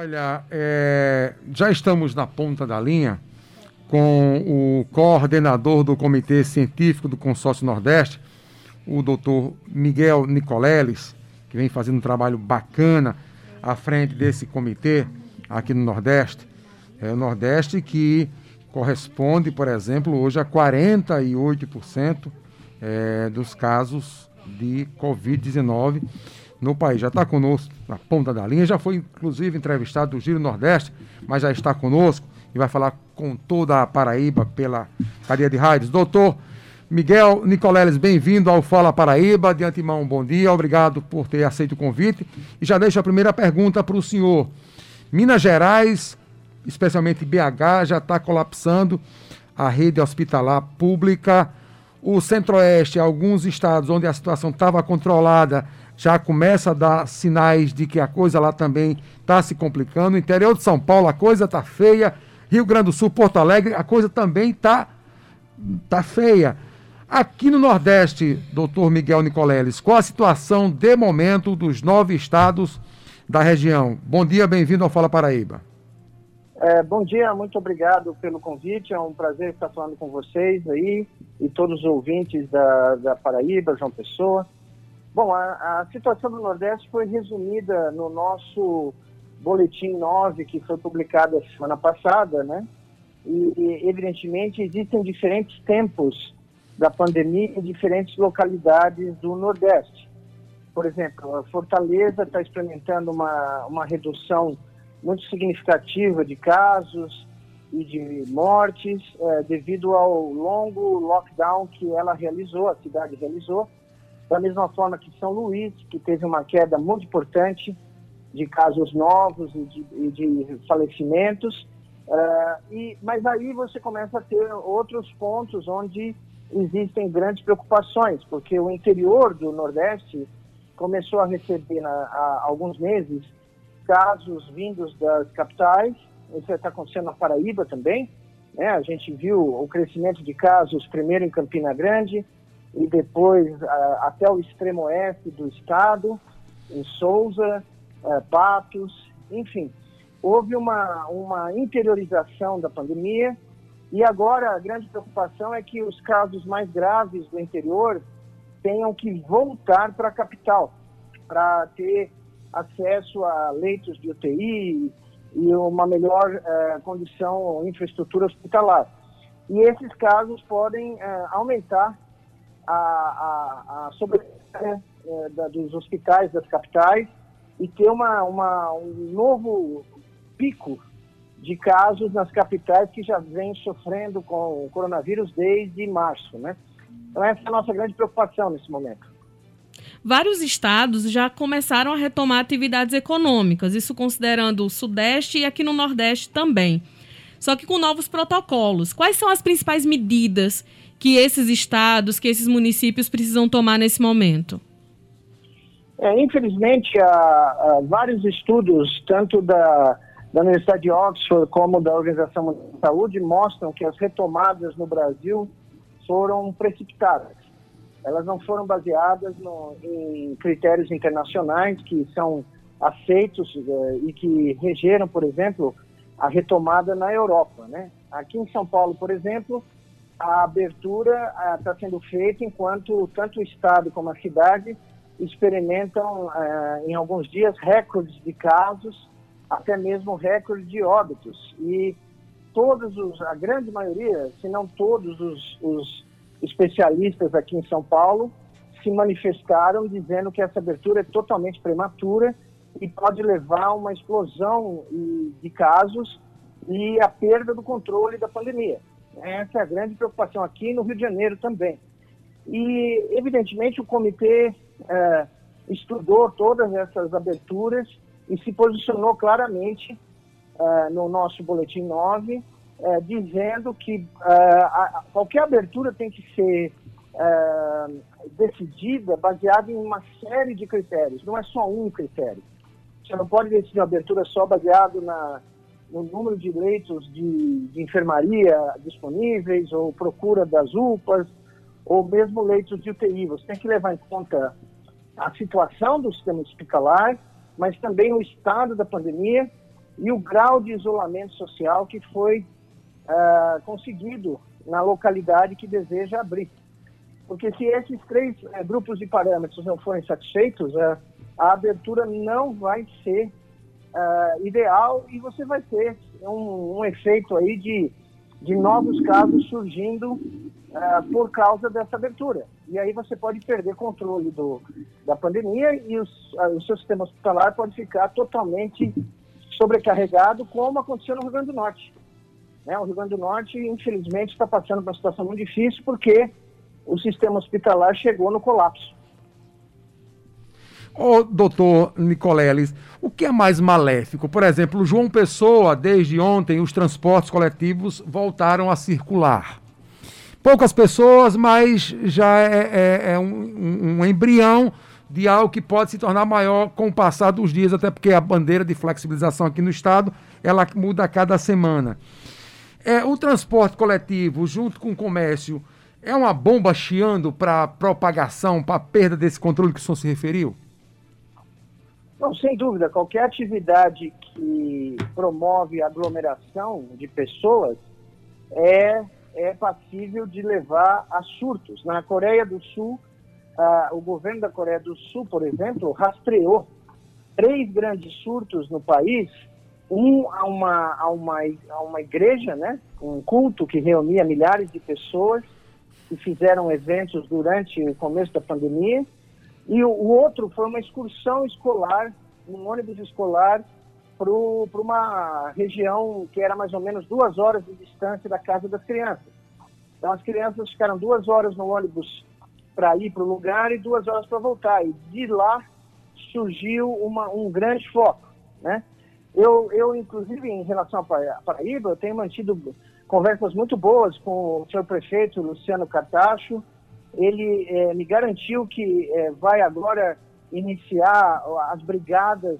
Olha, é, já estamos na ponta da linha com o coordenador do Comitê Científico do Consórcio Nordeste, o doutor Miguel Nicoleles, que vem fazendo um trabalho bacana à frente desse comitê aqui no Nordeste. É o Nordeste que corresponde, por exemplo, hoje a 48% é, dos casos de Covid-19 no país. Já está conosco na ponta da linha, já foi inclusive entrevistado do Giro Nordeste, mas já está conosco e vai falar com toda a Paraíba pela cadeia de rádios. Doutor Miguel Nicoleles, bem-vindo ao Fala Paraíba. De antemão, bom dia, obrigado por ter aceito o convite. E já deixo a primeira pergunta para o senhor. Minas Gerais, especialmente BH, já está colapsando a rede hospitalar pública. O Centro-Oeste, alguns estados onde a situação estava controlada, já começa a dar sinais de que a coisa lá também está se complicando. No interior de São Paulo a coisa está feia. Rio Grande do Sul, Porto Alegre, a coisa também está tá feia. Aqui no Nordeste, doutor Miguel Nicoleles, qual a situação de momento dos nove estados da região? Bom dia, bem-vindo ao Fala Paraíba. É, bom dia, muito obrigado pelo convite. É um prazer estar falando com vocês aí e todos os ouvintes da, da Paraíba, João Pessoa. Bom, a, a, situação do Nordeste foi resumida no nosso boletim 9, que foi publicado a semana passada, né? E, e, evidentemente, existem diferentes tempos da pandemia em diferentes localidades do Nordeste. Por exemplo, a Fortaleza está experimentando uma, uma redução muito significativa de casos e de mortes é, devido ao longo lockdown que ela realizou, a cidade realizou, da mesma forma que São Luís, que teve uma queda muito importante de casos novos e de, e de falecimentos. Uh, e, mas aí você começa a ter outros pontos onde existem grandes preocupações, porque o interior do Nordeste começou a receber na, há alguns meses casos vindos das capitais, isso está acontecendo na Paraíba também, né? a gente viu o crescimento de casos primeiro em Campina Grande, e depois até o extremo oeste do estado, em Souza, Patos, enfim. Houve uma, uma interiorização da pandemia e agora a grande preocupação é que os casos mais graves do interior tenham que voltar para a capital para ter acesso a leitos de UTI e uma melhor uh, condição, infraestrutura hospitalar. E esses casos podem uh, aumentar a, a, a sobrecarga da, dos hospitais das capitais e ter uma, uma, um novo pico de casos nas capitais que já vem sofrendo com o coronavírus desde março, né? Então essa é a nossa grande preocupação nesse momento. Vários estados já começaram a retomar atividades econômicas, isso considerando o Sudeste e aqui no Nordeste também. Só que com novos protocolos. Quais são as principais medidas que esses estados, que esses municípios precisam tomar nesse momento? É, infelizmente, há, há, vários estudos, tanto da, da Universidade de Oxford como da Organização Mundial de Saúde, mostram que as retomadas no Brasil foram precipitadas. Elas não foram baseadas no, em critérios internacionais que são aceitos eh, e que regeram, por exemplo, a retomada na Europa. Né? Aqui em São Paulo, por exemplo, a abertura está sendo feita enquanto tanto o Estado como a cidade experimentam, eh, em alguns dias, recordes de casos, até mesmo recordes de óbitos. E todos os, a grande maioria, se não todos os, os especialistas aqui em São Paulo, se manifestaram dizendo que essa abertura é totalmente prematura e pode levar a uma explosão de casos e a perda do controle da pandemia. Essa é a grande preocupação aqui no Rio de Janeiro também. E, evidentemente, o comitê é, estudou todas essas aberturas e se posicionou claramente é, no nosso Boletim 9, é, dizendo que é, a, qualquer abertura tem que ser é, decidida baseada em uma série de critérios, não é só um critério. Você não pode decidir uma abertura só baseado na, no número de leitos de, de enfermaria disponíveis, ou procura das UPAs, ou mesmo leitos de UTI. Você tem que levar em conta a situação do sistema hospitalar, mas também o estado da pandemia e o grau de isolamento social que foi uh, conseguido na localidade que deseja abrir. Porque se esses três uh, grupos de parâmetros não forem satisfeitos, uh, a abertura não vai ser ideal e você vai ter um, um efeito aí de, de novos casos surgindo por causa dessa abertura. E aí você pode perder controle do, da pandemia e os, o seu sistema hospitalar pode ficar totalmente sobrecarregado, como aconteceu no Rio Grande do Norte. Né? O Rio Grande do Norte, infelizmente, está passando por uma situação muito difícil porque o sistema hospitalar chegou no colapso. Ô, doutor Nicoleles, o que é mais maléfico? Por exemplo, João Pessoa, desde ontem, os transportes coletivos voltaram a circular. Poucas pessoas, mas já é, é, é um, um, embrião de algo que pode se tornar maior com o passar dos dias, até porque a bandeira de flexibilização aqui no estado, ela muda a cada semana. É, o transporte coletivo, junto com o comércio, é uma bomba chiando para propagação, para perda desse controle que o senhor se referiu? Não, sem dúvida. Qualquer atividade que promove aglomeração de pessoas é, é passível de levar a surtos. Na Coreia do Sul, ah, o governo da Coreia do Sul, por exemplo, rastreou três grandes surtos no país, um a uma, a uma, a uma igreja, né, um culto que reunia milhares de pessoas que fizeram eventos durante o começo da pandemia, e o, o outro foi uma excursão escolar, um ônibus escolar para uma região que era mais ou menos duas horas de distância da casa das crianças. Então as crianças ficaram duas horas no ônibus para ir para o lugar e duas horas para voltar. E de lá surgiu uma, um grande foco, né? Eu, eu, inclusive, em relação à Paraíba, eu tenho mantido conversas muito boas com o senhor prefeito Luciano Cartacho. Ele é, me garantiu que é, vai agora iniciar as brigadas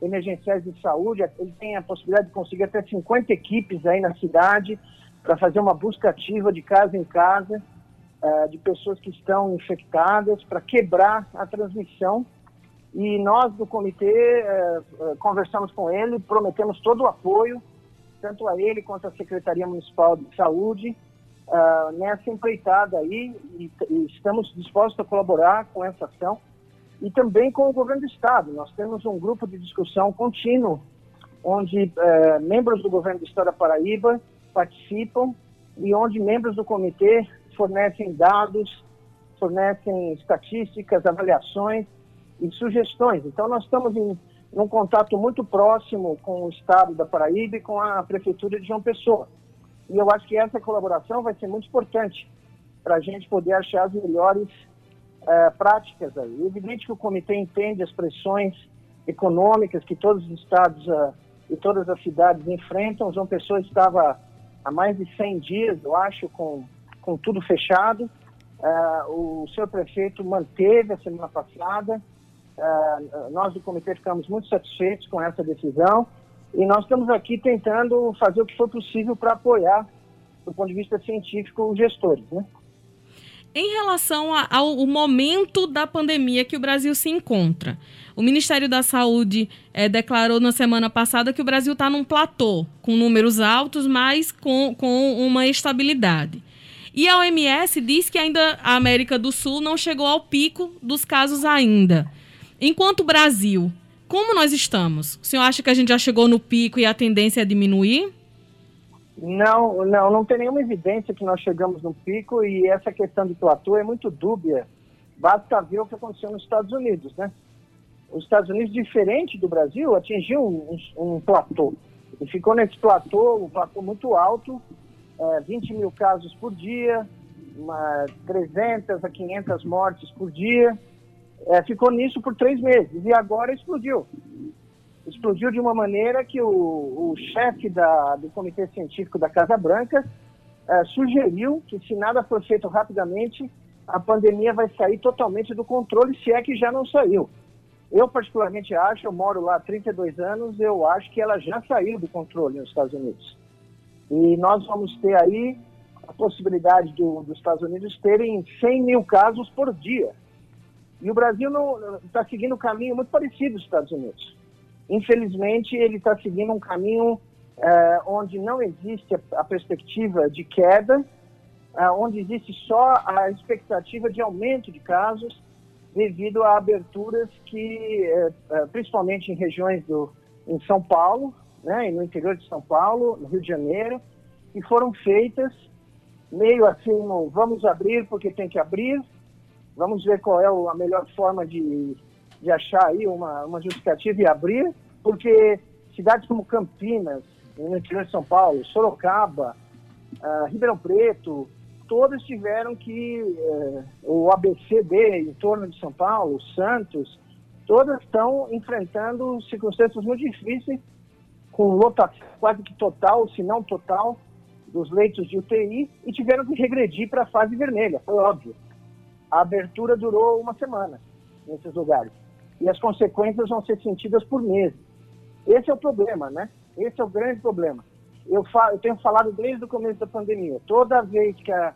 emergenciais de saúde. Ele tem a possibilidade de conseguir até 50 equipes aí na cidade para fazer uma busca ativa de casa em casa uh, de pessoas que estão infectadas para quebrar a transmissão. E nós do comitê uh, conversamos com ele, prometemos todo o apoio, tanto a ele quanto à Secretaria Municipal de Saúde, uh, nessa empreitada aí, e, e estamos dispostos a colaborar com essa ação e também com o governo do estado. Nós temos um grupo de discussão contínuo, onde membros do governo do estado da Paraíba participam e onde membros do comitê fornecem dados, fornecem estatísticas, avaliações e sugestões. Então, nós estamos em um contato muito próximo com o Estado da Paraíba e com a Prefeitura de João Pessoa. E eu acho que essa colaboração vai ser muito importante para a gente poder achar as melhores uh, práticas aí. É evidente que o comitê entende as pressões econômicas que todos os estados uh, e todas as cidades enfrentam. João Pessoa estava há mais de 100 dias, eu acho, com com tudo fechado. Uh, o senhor prefeito manteve a semana passada. Uh, nós do comitê ficamos muito satisfeitos com essa decisão e nós estamos aqui tentando fazer o que for possível para apoiar, do ponto de vista científico, os gestores. Né? Em relação ao momento da pandemia que o Brasil se encontra, o Ministério da Saúde é, declarou na semana passada que o Brasil está num platô, com números altos, mas com, com uma estabilidade. E a OMS diz que ainda a América do Sul não chegou ao pico dos casos ainda. Enquanto Brasil, como nós estamos? O senhor acha que a gente já chegou no pico e a tendência é diminuir? Não, não, não tem nenhuma evidência que nós chegamos no pico e essa questão de platô é muito dúbia. Basta ver o que aconteceu nos Estados Unidos, né? Os Estados Unidos, diferente do Brasil, atingiu um, um, platô. E ficou nesse platô, um platô muito alto, é, 20 mil casos por dia, uma, 300 a 500 mortes por dia. É, ficou nisso por três meses e agora explodiu. Explodiu de uma maneira que o, o chefe da, do Comitê Científico da Casa Branca é, sugeriu que, se nada for feito rapidamente, a pandemia vai sair totalmente do controle, se é que já não saiu. Eu, particularmente, acho, eu moro lá há 32 anos, eu acho que ela já saiu do controle nos Estados Unidos. E nós vamos ter aí a possibilidade do, dos Estados Unidos terem 100 mil casos por dia. E o Brasil está seguindo um caminho muito parecido dos Estados Unidos. Infelizmente, ele está seguindo um caminho é, onde não existe a, a perspectiva de queda, é, onde existe só a expectativa de aumento de casos devido a aberturas que, é, principalmente em regiões do, em São Paulo, né, e no interior de São Paulo, no Rio de Janeiro, que foram feitas meio assim, vamos abrir porque tem que abrir, vamos ver qual é a melhor forma de, de achar aí uma, uma justificativa e abrir, porque cidades como Campinas, no interior de São Paulo, Sorocaba, uh, Ribeirão Preto, todas tiveram que, uh, o ABCD em torno de São Paulo, Santos, todas estão enfrentando circunstâncias muito difíceis, com lotação quase que total, se não total, dos leitos de UTI e tiveram que regredir para a fase vermelha, foi óbvio. A abertura durou uma semana nesses lugares e as consequências vão ser sentidas por meses. Esse é o problema, né? Esse é o grande problema. Eu, eu tenho falado desde o começo da pandemia. Toda vez que a,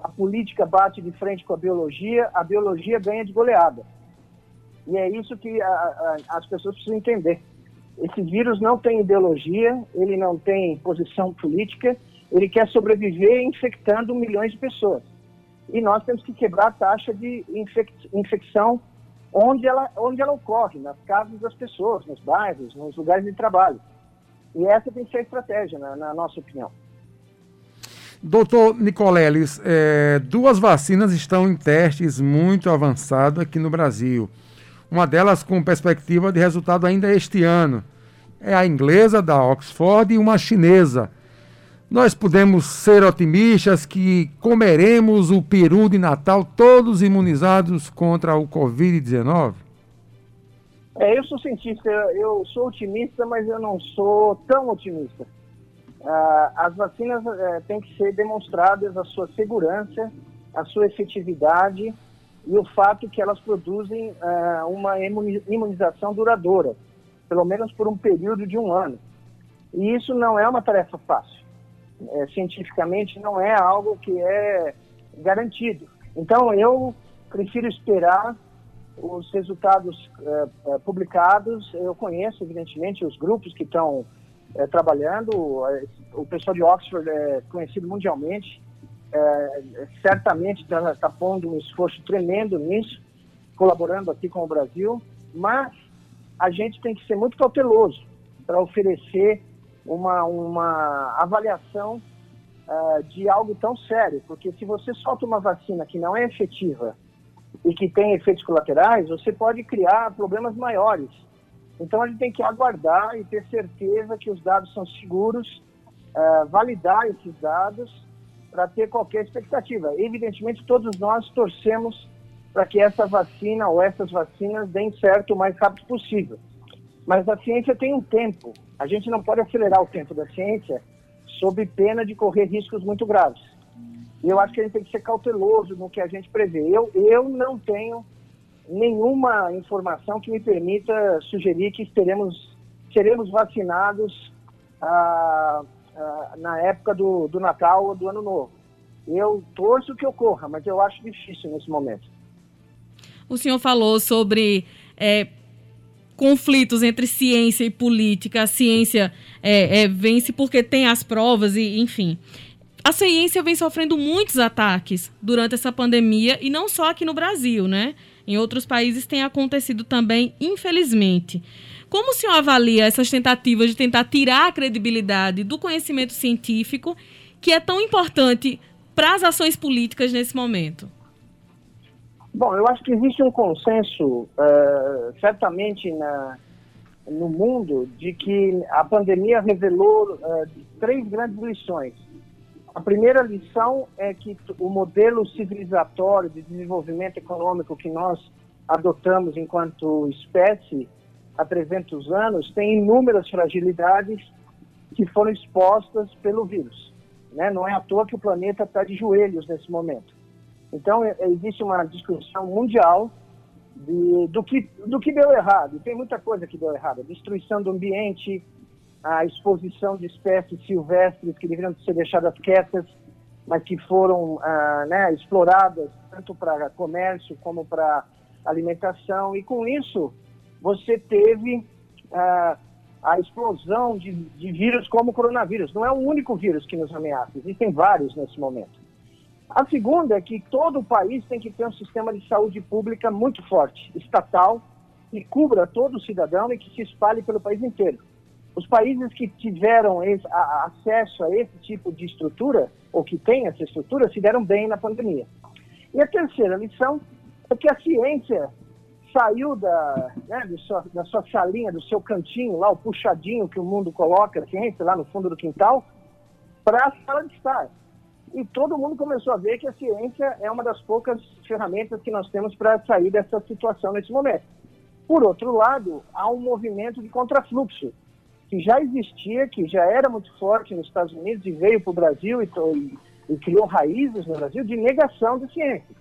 a política bate de frente com a biologia, a biologia ganha de goleada. E é isso que a, a, as pessoas precisam entender. Esse vírus não tem ideologia, ele não tem posição política, ele quer sobreviver infectando milhões de pessoas. E nós temos que quebrar a taxa de infec infecção onde ela, onde ela ocorre, nas casas das pessoas, nos bairros, nos lugares de trabalho. E essa tem que ser a estratégia, na, na nossa opinião. Doutor Nicoleles, é, duas vacinas estão em testes muito avançados aqui no Brasil. Uma delas com perspectiva de resultado ainda este ano. É a inglesa da Oxford e uma chinesa. Nós podemos ser otimistas que comeremos o peru de Natal todos imunizados contra o Covid-19? É, eu sou cientista, eu sou otimista, mas eu não sou tão otimista. Ah, as vacinas é, têm que ser demonstradas a sua segurança, a sua efetividade e o fato que elas produzem ah, uma imunização duradoura, pelo menos por um período de um ano. E isso não é uma tarefa fácil é, cientificamente não é algo que é garantido. Então, eu prefiro esperar os resultados é, é publicados. Eu conheço, evidentemente, os grupos que estão é, trabalhando. O pessoal de Oxford é conhecido mundialmente. É, certamente está tá pondo um esforço tremendo nisso, colaborando aqui com o Brasil. Mas a gente tem que ser muito cauteloso para oferecer uma, uma avaliação uh, de algo tão sério, porque se você solta uma vacina que não é efetiva e que tem efeitos colaterais, você pode criar problemas maiores. Então a gente tem que aguardar e ter certeza que os dados são seguros, uh, validar esses dados para ter qualquer expectativa. Evidentemente, todos nós torcemos para que essa vacina ou essas vacinas deem certo o mais rápido possível. Mas a ciência tem um tempo. A gente não pode acelerar o tempo da ciência sob pena de correr riscos muito graves. E eu acho que a gente tem que ser cauteloso no que a gente prevê. Eu, eu não tenho nenhuma informação que me permita sugerir que teremos, seremos vacinados ah, ah, na época do, do Natal ou do Ano Novo. Eu torço que ocorra, mas eu acho difícil nesse momento. O senhor falou sobre é, conflitos entre ciência e política, a ciência é, é, vence porque tem as provas e, enfim. A ciência vem sofrendo muitos ataques durante essa pandemia e não só aqui no Brasil, né? Em outros países tem acontecido também, infelizmente. Como o senhor avalia essas tentativas de tentar tirar a credibilidade do conhecimento científico, que é tão importante para as ações políticas nesse momento? Bom, eu acho que existe um consenso, uh, certamente na, no mundo, de que a pandemia revelou uh, três grandes lições. A primeira lição é que o modelo civilizatório de desenvolvimento econômico que nós adotamos enquanto espécie há 300 anos tem inúmeras fragilidades que foram expostas pelo vírus. Né? Não é à toa que o planeta está de joelhos nesse momento. Então, é, existe uma discussão mundial de, do, que, do que deu errado. Tem muita coisa que deu errado. A destruição do ambiente, a exposição de espécies silvestres que deveriam ser deixadas quietas, mas que foram ah, né, exploradas tanto para comércio como para alimentação. E com isso, você teve uh, a explosão de, de vírus como o coronavírus. Não é o único vírus que nos ameaça, existem vários nesse momento. A segunda é que todo o país tem que ter um sistema de saúde pública muito forte, estatal, que cubra todo o cidadão e que se espalhe pelo país inteiro. Os países que tiveram esse, a, acesso a esse tipo de estrutura, ou que têm essa estrutura, se deram bem na pandemia. E a terceira lição é que a ciência saiu da, né, sua, da sua salinha, do seu cantinho, lá o puxadinho que o mundo coloca a ciência, lá no fundo do quintal, para a sala de estar. E todo mundo começou a ver que a ciência é uma das poucas ferramentas que nós temos para sair dessa situação nesse momento. Por outro lado, há um movimento de contrafluxo, que já existia, que já era muito forte nos Estados Unidos e veio para o Brasil e, e, e, criou raízes no Brasil de negação da ciência.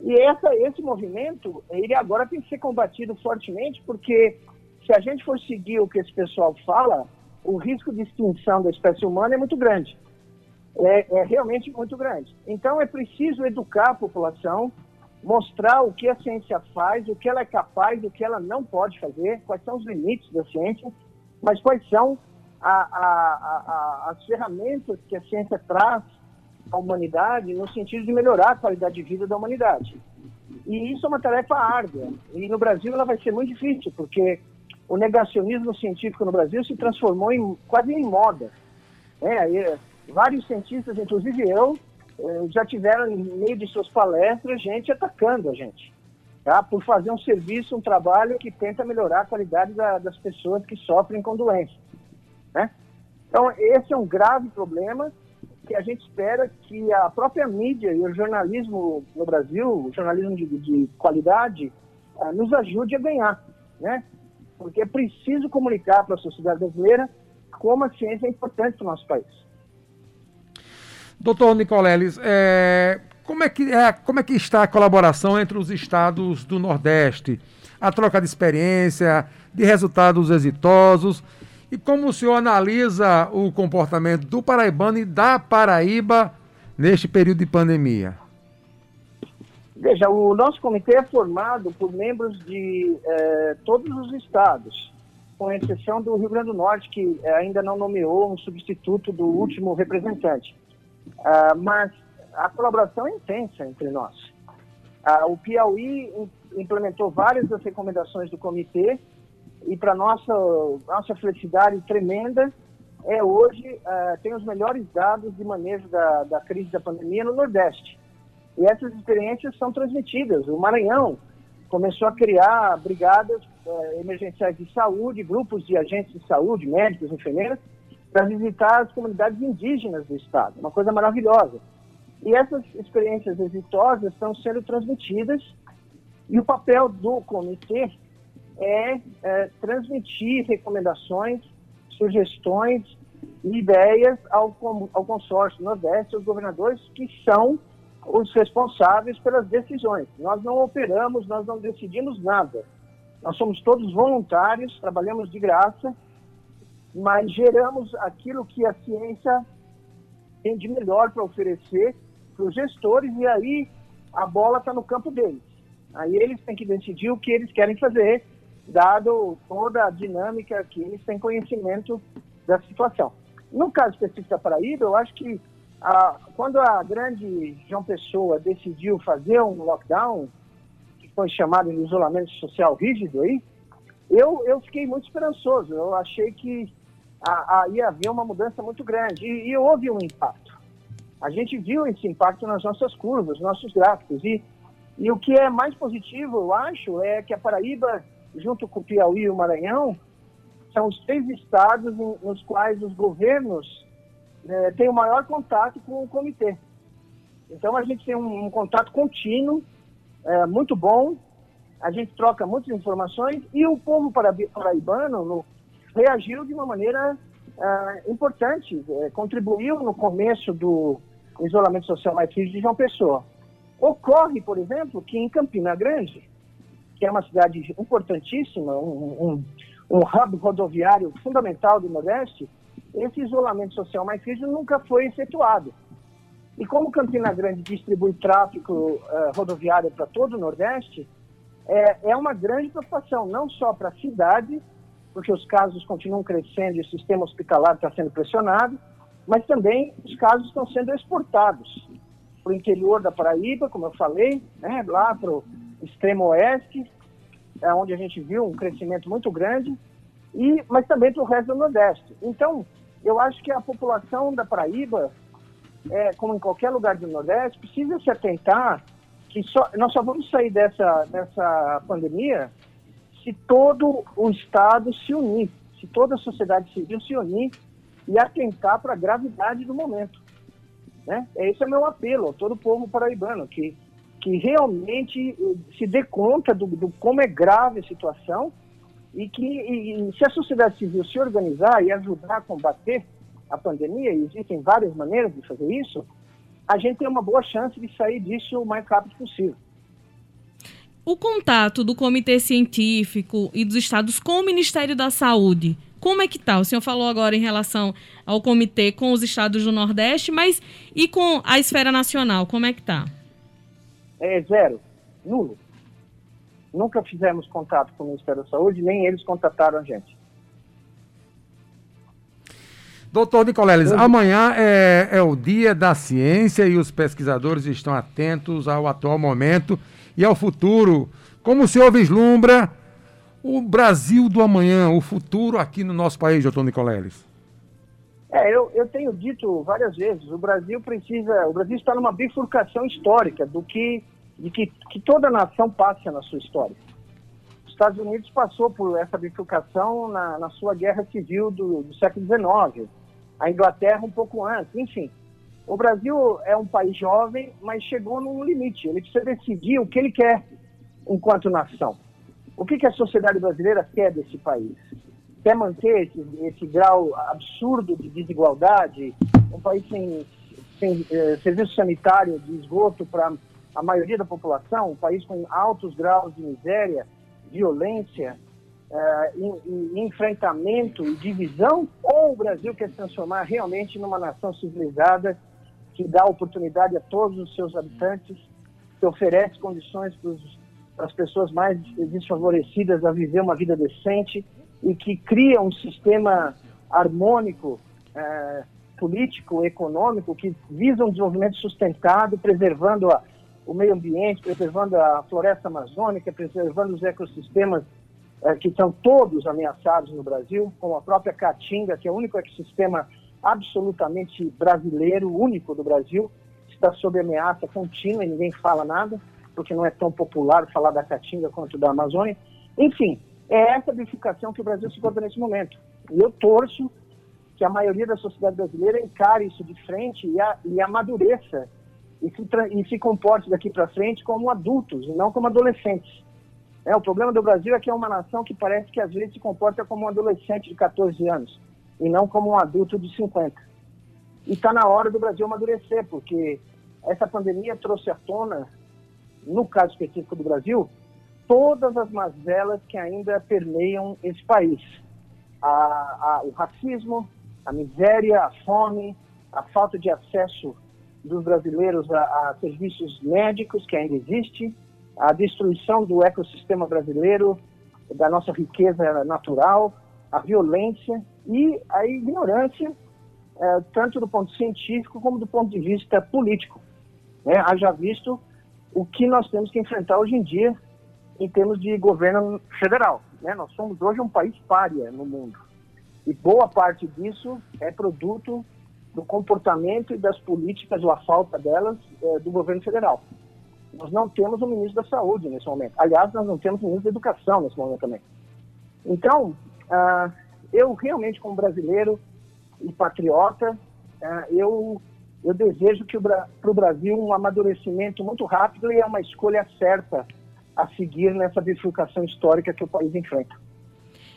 E essa, esse movimento, ele agora tem que ser combatido fortemente, porque se a gente for seguir o que esse pessoal fala, o risco de extinção da espécie humana é muito grande. É, é realmente muito grande. Então é preciso educar a população, mostrar o que a ciência faz, o que ela é capaz, o que ela não pode fazer, quais são os limites da ciência, mas quais são a, a, a, as ferramentas que a ciência traz à humanidade no sentido de melhorar a qualidade de vida da humanidade. E isso é uma tarefa árdua. E no Brasil ela vai ser muito difícil, porque o negacionismo científico no Brasil se transformou em, quase em moda. É, vários cientistas, inclusive eu, eh, já tiveram em meio de suas palestras gente atacando a gente, tá? por fazer um serviço, um trabalho que tenta melhorar a qualidade da, das pessoas que sofrem com doenças. Né? Então, esse é um grave problema que a gente espera que a própria mídia e o jornalismo no Brasil, o jornalismo de, de qualidade, uh, nos ajude a ganhar, né? Porque é preciso comunicar para a sociedade brasileira como a ciência é importante para o nosso país. Doutor Nicoleles, é, como, é que é, como é que está a colaboração entre os estados do Nordeste? A troca de experiência, de resultados exitosos e como o senhor analisa o comportamento do paraibano e da Paraíba neste período de pandemia? Veja, o nosso comitê é formado por membros de eh, todos os estados, com exceção do Rio Grande do Norte, que ainda não nomeou um substituto do último representante. Uh, mas a colaboração é intensa entre nós. Uh, o Piauí implementou várias das recomendações do comitê e para nossa nossa felicidade tremenda é hoje uh, tem os melhores dados de manejo da, da crise da pandemia no Nordeste. E essas experiências são transmitidas. O Maranhão começou a criar brigadas emergenciais de saúde, grupos de agentes de saúde, médicos, enfermeiras, para visitar as comunidades indígenas do estado. Uma coisa maravilhosa. E essas experiências exitosas estão sendo transmitidas e o papel do comitê é, é transmitir recomendações, sugestões e ideias ao, ao consórcio Nordeste, aos governadores que são os responsáveis pelas decisões. Nós não operamos, nós não decidimos nada. Nós somos todos voluntários, trabalhamos de graça, mas geramos aquilo que a ciência tem de melhor para oferecer para os gestores e aí a bola está no campo deles. Aí eles têm que decidir o que eles querem fazer dado toda a dinâmica que eles têm conhecimento da situação. No caso específico da Paraíba, eu acho que quando a grande João Pessoa decidiu fazer um lockdown, que foi chamado de isolamento social rígido aí, eu, eu fiquei muito esperançoso. Eu achei que a, a, ia haver uma mudança muito grande. E, e houve um impacto. A gente viu esse impacto nas nossas curvas, nossos gráficos. E, e o que é mais positivo, eu acho, é que a Paraíba junto com o Piauí e o Maranhão, são os três estados nos quais os governos é, têm o maior contato com o comitê. Então, a gente tem um, um contato contínuo, é, muito bom, a gente troca muitas informações e o povo paraibano no, reagiu de uma maneira é, importante, é, contribuiu no começo do isolamento social mais rígido de João Pessoa. Ocorre, por exemplo, que em Campina Grande, que é uma cidade importantíssima, um, um, um hub rodoviário fundamental do Nordeste, esse isolamento social mais rígido nunca foi efetuado. E como Campina Grande distribui tráfego uh, rodoviário para todo o Nordeste, é, é uma grande preocupação, não só para a cidade, porque os casos continuam crescendo e o sistema hospitalar está sendo pressionado, mas também os casos estão sendo exportados para o interior da Paraíba, como eu falei, né, lá para o extremo oeste, é onde a gente viu um crescimento muito grande, e, mas também para o resto do Nordeste. Então, eu acho que a população da Paraíba, é, como em qualquer lugar do Nordeste, precisa se atentar que só, nós só vamos sair dessa, dessa pandemia se todo o Estado se unir, se toda a sociedade civil se unir e atentar para a gravidade do momento. Né? Esse é o meu apelo a todo o povo paraibano, que, que realmente eh, se dê conta do, do como é grave a situação e que e, se a sociedade civil se organizar e ajudar a combater a pandemia, e existem várias maneiras de fazer isso, a gente tem uma boa chance de sair disso o mais rápido possível. O contato do Comitê Científico e dos estados com o Ministério da Saúde como é que está? O senhor falou agora em relação ao comitê com os estados do Nordeste, mas e com a esfera nacional, como é que está? É zero, nulo. Nunca fizemos contato com o Ministério da Saúde, nem eles contataram a gente. Doutor Nicoleles, amanhã é, é, o dia da ciência e os pesquisadores estão atentos ao atual momento e ao futuro. Como o senhor vislumbra o Brasil do amanhã, o futuro aqui no nosso país, doutor Nicoleles? É, eu, eu tenho dito várias vezes, o Brasil precisa, o Brasil está numa bifurcação histórica do que, de que, que toda nação passa na sua história. Os Estados Unidos passou por essa bifurcação na, na sua guerra civil do, do século XIX, a Inglaterra um pouco antes, enfim. O Brasil é um país jovem, mas chegou num limite. Ele precisa decidir o que ele quer enquanto nação. O que, que a sociedade brasileira quer desse país? Quer manter esse, esse grau absurdo de desigualdade, um país sem, sem eh, serviço sanitário de esgoto para a maioria da população, um país com altos graus de miséria, violência, eh, enfrentamento e divisão? Ou o Brasil quer se transformar realmente numa nação civilizada que dá oportunidade a todos os seus habitantes, que oferece condições para as pessoas mais desfavorecidas a viver uma vida decente e que cria um sistema harmônico, é, político, econômico, que visa um desenvolvimento sustentado, preservando a, o meio ambiente, preservando a floresta amazônica, preservando os ecossistemas é, que são todos ameaçados no Brasil, como a própria Caatinga, que é o único ecossistema absolutamente brasileiro, único do Brasil, está sob ameaça contínua e ninguém fala nada porque não é tão popular falar da Caatinga quanto da Amazônia. Enfim, é essa bifurcação que o Brasil se encontra nesse momento. E eu torço que a maioria da sociedade brasileira encare isso de frente e, a, e amadureça e se, e se comporte daqui para frente como adultos e não como adolescentes. É, o problema do Brasil é que é uma nação que parece que às vezes se comporta como um adolescente de 14 anos e não como um adulto de 50. E está na hora do Brasil amadurecer, porque essa pandemia trouxe à tona no caso específico do Brasil, todas as mazelas que ainda permeiam esse país. A, a, o racismo, a miséria, a fome, a falta de acesso dos brasileiros a, a, serviços médicos, que ainda existe, a destruição do ecossistema brasileiro, da nossa riqueza natural, a violência e a ignorância, é, tanto do ponto científico como do ponto de vista político. Né? Haja visto o que nós temos que enfrentar hoje em dia em termos de governo federal. Né? Nós somos hoje um país párea no mundo. E boa parte disso é produto do comportamento e das políticas, ou a falta delas, é, do governo federal. Nós não temos um ministro da Saúde nesse momento. Aliás, nós não temos um ministro da Educação nesse momento também. Então, ah, eu realmente, como brasileiro e patriota, ah, eu eu desejo que para o Brasil um amadurecimento muito rápido e é uma escolha certa a seguir nessa bifurcação histórica que o país enfrenta.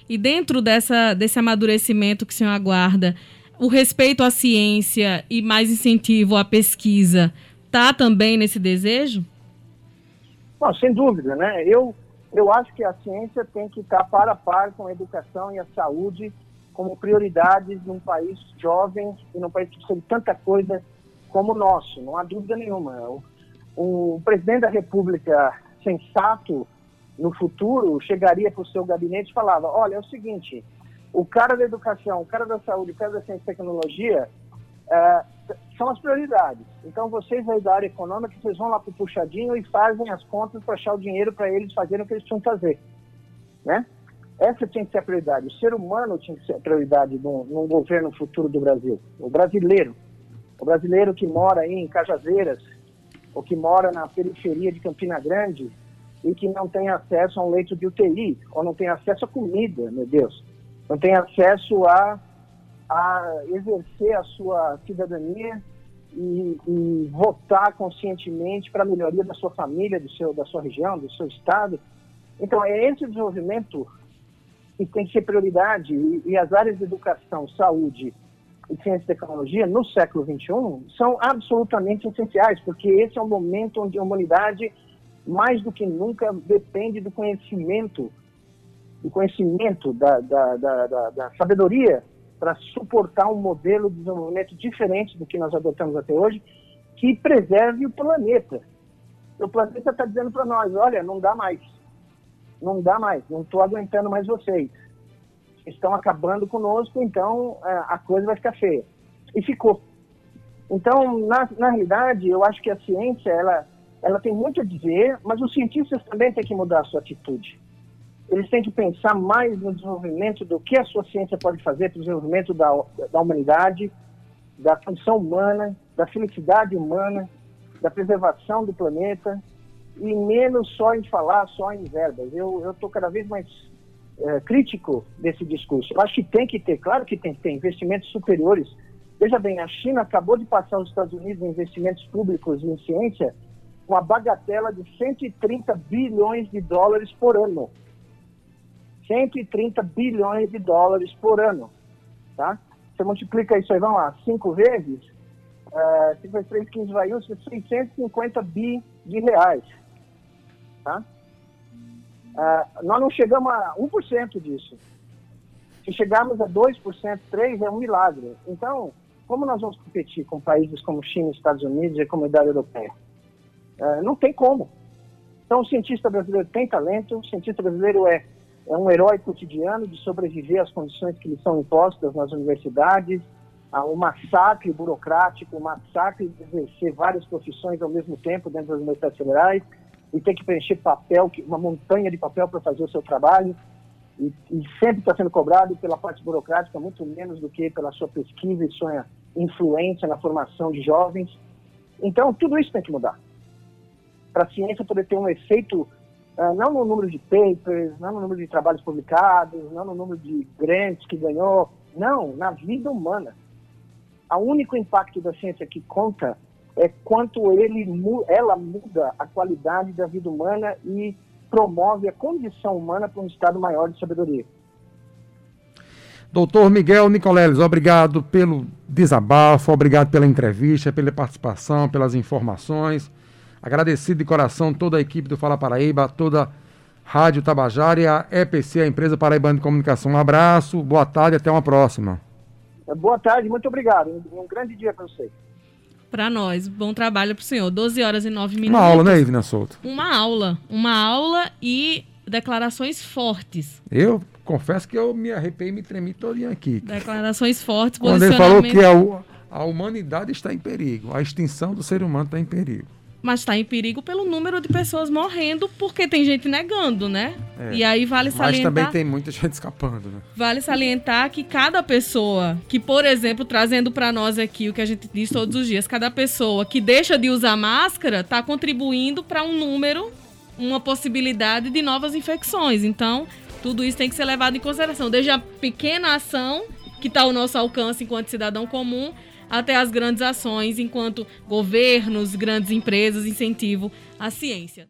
E dentro dessa, desse amadurecimento que o senhor aguarda, o respeito à ciência e mais incentivo à pesquisa está também nesse desejo? Bom, sem dúvida, né? Eu, eu acho que a ciência tem que estar para a par com a educação e a saúde como prioridades num país jovem e num país que precisa de tanta coisa como o nosso, não há dúvida nenhuma. O, o presidente da República sensato no futuro, chegaria para o seu gabinete e falava: olha, é o seguinte, o cara da educação, o cara da saúde, o cara da ciência e tecnologia é, são as prioridades. Então, vocês aí da área econômica, vocês vão lá para o puxadinho e fazem as contas para achar o dinheiro para eles fazerem o que eles precisam fazer. Né? Essa tinha que ser a prioridade. O ser humano tinha que ser a prioridade num, num governo futuro do Brasil. O brasileiro. O brasileiro que mora aí em Cajazeiras, ou que mora na periferia de Campina Grande e que não tem acesso a um leito de UTI, ou não tem acesso a comida, meu Deus. Não tem acesso a, a exercer a sua cidadania e, e votar conscientemente para a melhoria da sua família, do seu, da sua região, do seu estado. Então, é esse desenvolvimento que tem que ser prioridade e, e as áreas de educação, saúde e ciência e tecnologia no século XXI são absolutamente essenciais, porque esse é um momento onde a humanidade, mais do que nunca, depende do conhecimento, do conhecimento, da, da, da, da sabedoria para suportar um modelo de desenvolvimento diferente do que nós adotamos até hoje, que preserve o planeta. O planeta está dizendo para nós, olha, não dá mais não dá mais, não estou aguentando mais vocês. Estão acabando conosco, então é, a coisa vai ficar feia. E ficou. Então, na, na realidade, eu acho que a ciência, ela, ela tem muito a dizer, mas os cientistas também têm que mudar a sua atitude. Eles têm que pensar mais no desenvolvimento do que a sua ciência pode fazer para o desenvolvimento da, da humanidade, da função humana, da felicidade humana, da preservação do planeta, e menos só em falar, só em verbas. Eu estou cada vez mais é, crítico desse discurso. Eu acho que tem que ter, claro que tem que ter investimentos superiores. Veja bem, a China acabou de passar os Estados Unidos em investimentos públicos em ciência com a bagatela de 130 bilhões de dólares por ano. 130 bilhões de dólares por ano, tá? Você multiplica isso aí, vamos lá, cinco vezes, uh, 5 vezes 3, 15 vai 1, 650 bi de reais. Tá? Uh, nós não chegamos a 1% disso. Se chegarmos a 2%, 3% é um milagre. Então, como nós vamos competir com países como China, Estados Unidos e a comunidade europeia? Uh, não tem como. Então, o cientista brasileiro tem talento, o cientista brasileiro é, é um herói cotidiano de sobreviver às condições que lhe são impostas nas universidades, a um massacre burocrático, um massacre de exercer várias profissões ao mesmo tempo dentro das universidades federais, e ter que preencher papel, uma montanha de papel para fazer o seu trabalho, e, e sempre está sendo cobrado pela parte burocrática, muito menos do que pela sua pesquisa e sua influência na formação de jovens. Então, tudo isso tem que mudar. Para a ciência poder ter um efeito, não no número de papers, não no número de trabalhos publicados, não no número de grants que ganhou, não, na vida humana. O único impacto da ciência que conta é quanto ele, ela muda a qualidade da vida humana e promove a condição humana para um estado maior de sabedoria. Doutor Miguel Nicoleles, obrigado pelo desabafo, obrigado pela entrevista, pela participação, pelas informações. Agradecido de coração toda a equipe do Fala Paraíba, toda a Rádio Tabajara e a EPC, a Empresa Paraibana de Comunicação. Um abraço, boa tarde, até uma próxima. Boa tarde, muito obrigado. Um grande dia para vocês para nós. Bom trabalho para o senhor. 12 horas e 9 minutos. Uma aula, né, Ivna Souto? Uma aula. Uma aula e declarações fortes. Eu confesso que eu me arrepei e me tremi todinho aqui. Declarações fortes, Quando ele falou que a, a humanidade está em perigo, a extinção do ser humano está em perigo mas está em perigo pelo número de pessoas morrendo, porque tem gente negando, né? É, e aí vale salientar. Mas também tem muita gente escapando, né? Vale salientar que cada pessoa, que, por exemplo, trazendo para nós aqui o que a gente diz todos os dias, cada pessoa que deixa de usar máscara está contribuindo para um número, uma possibilidade de novas infecções. Então, tudo isso tem que ser levado em consideração, desde a pequena ação que está ao nosso alcance enquanto cidadão comum até as grandes ações enquanto governos, grandes empresas incentivam a ciência.